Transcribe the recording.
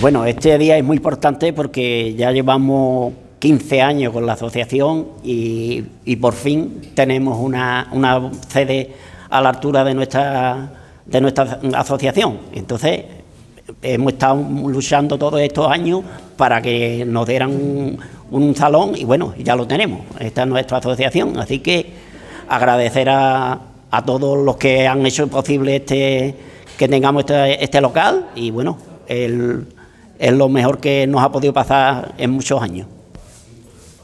Bueno, este día es muy importante porque ya llevamos 15 años con la asociación y, por fin tenemos una, sede a la altura de nuestra, de nuestra asociación. Entonces, hemos estado luchando todos estos años para que nos dieran un, un salón y bueno, ya lo tenemos. Esta es nuestra asociación, así que agradecer a, a todos los que han hecho posible este que tengamos este, este local y bueno, el, es lo mejor que nos ha podido pasar en muchos años.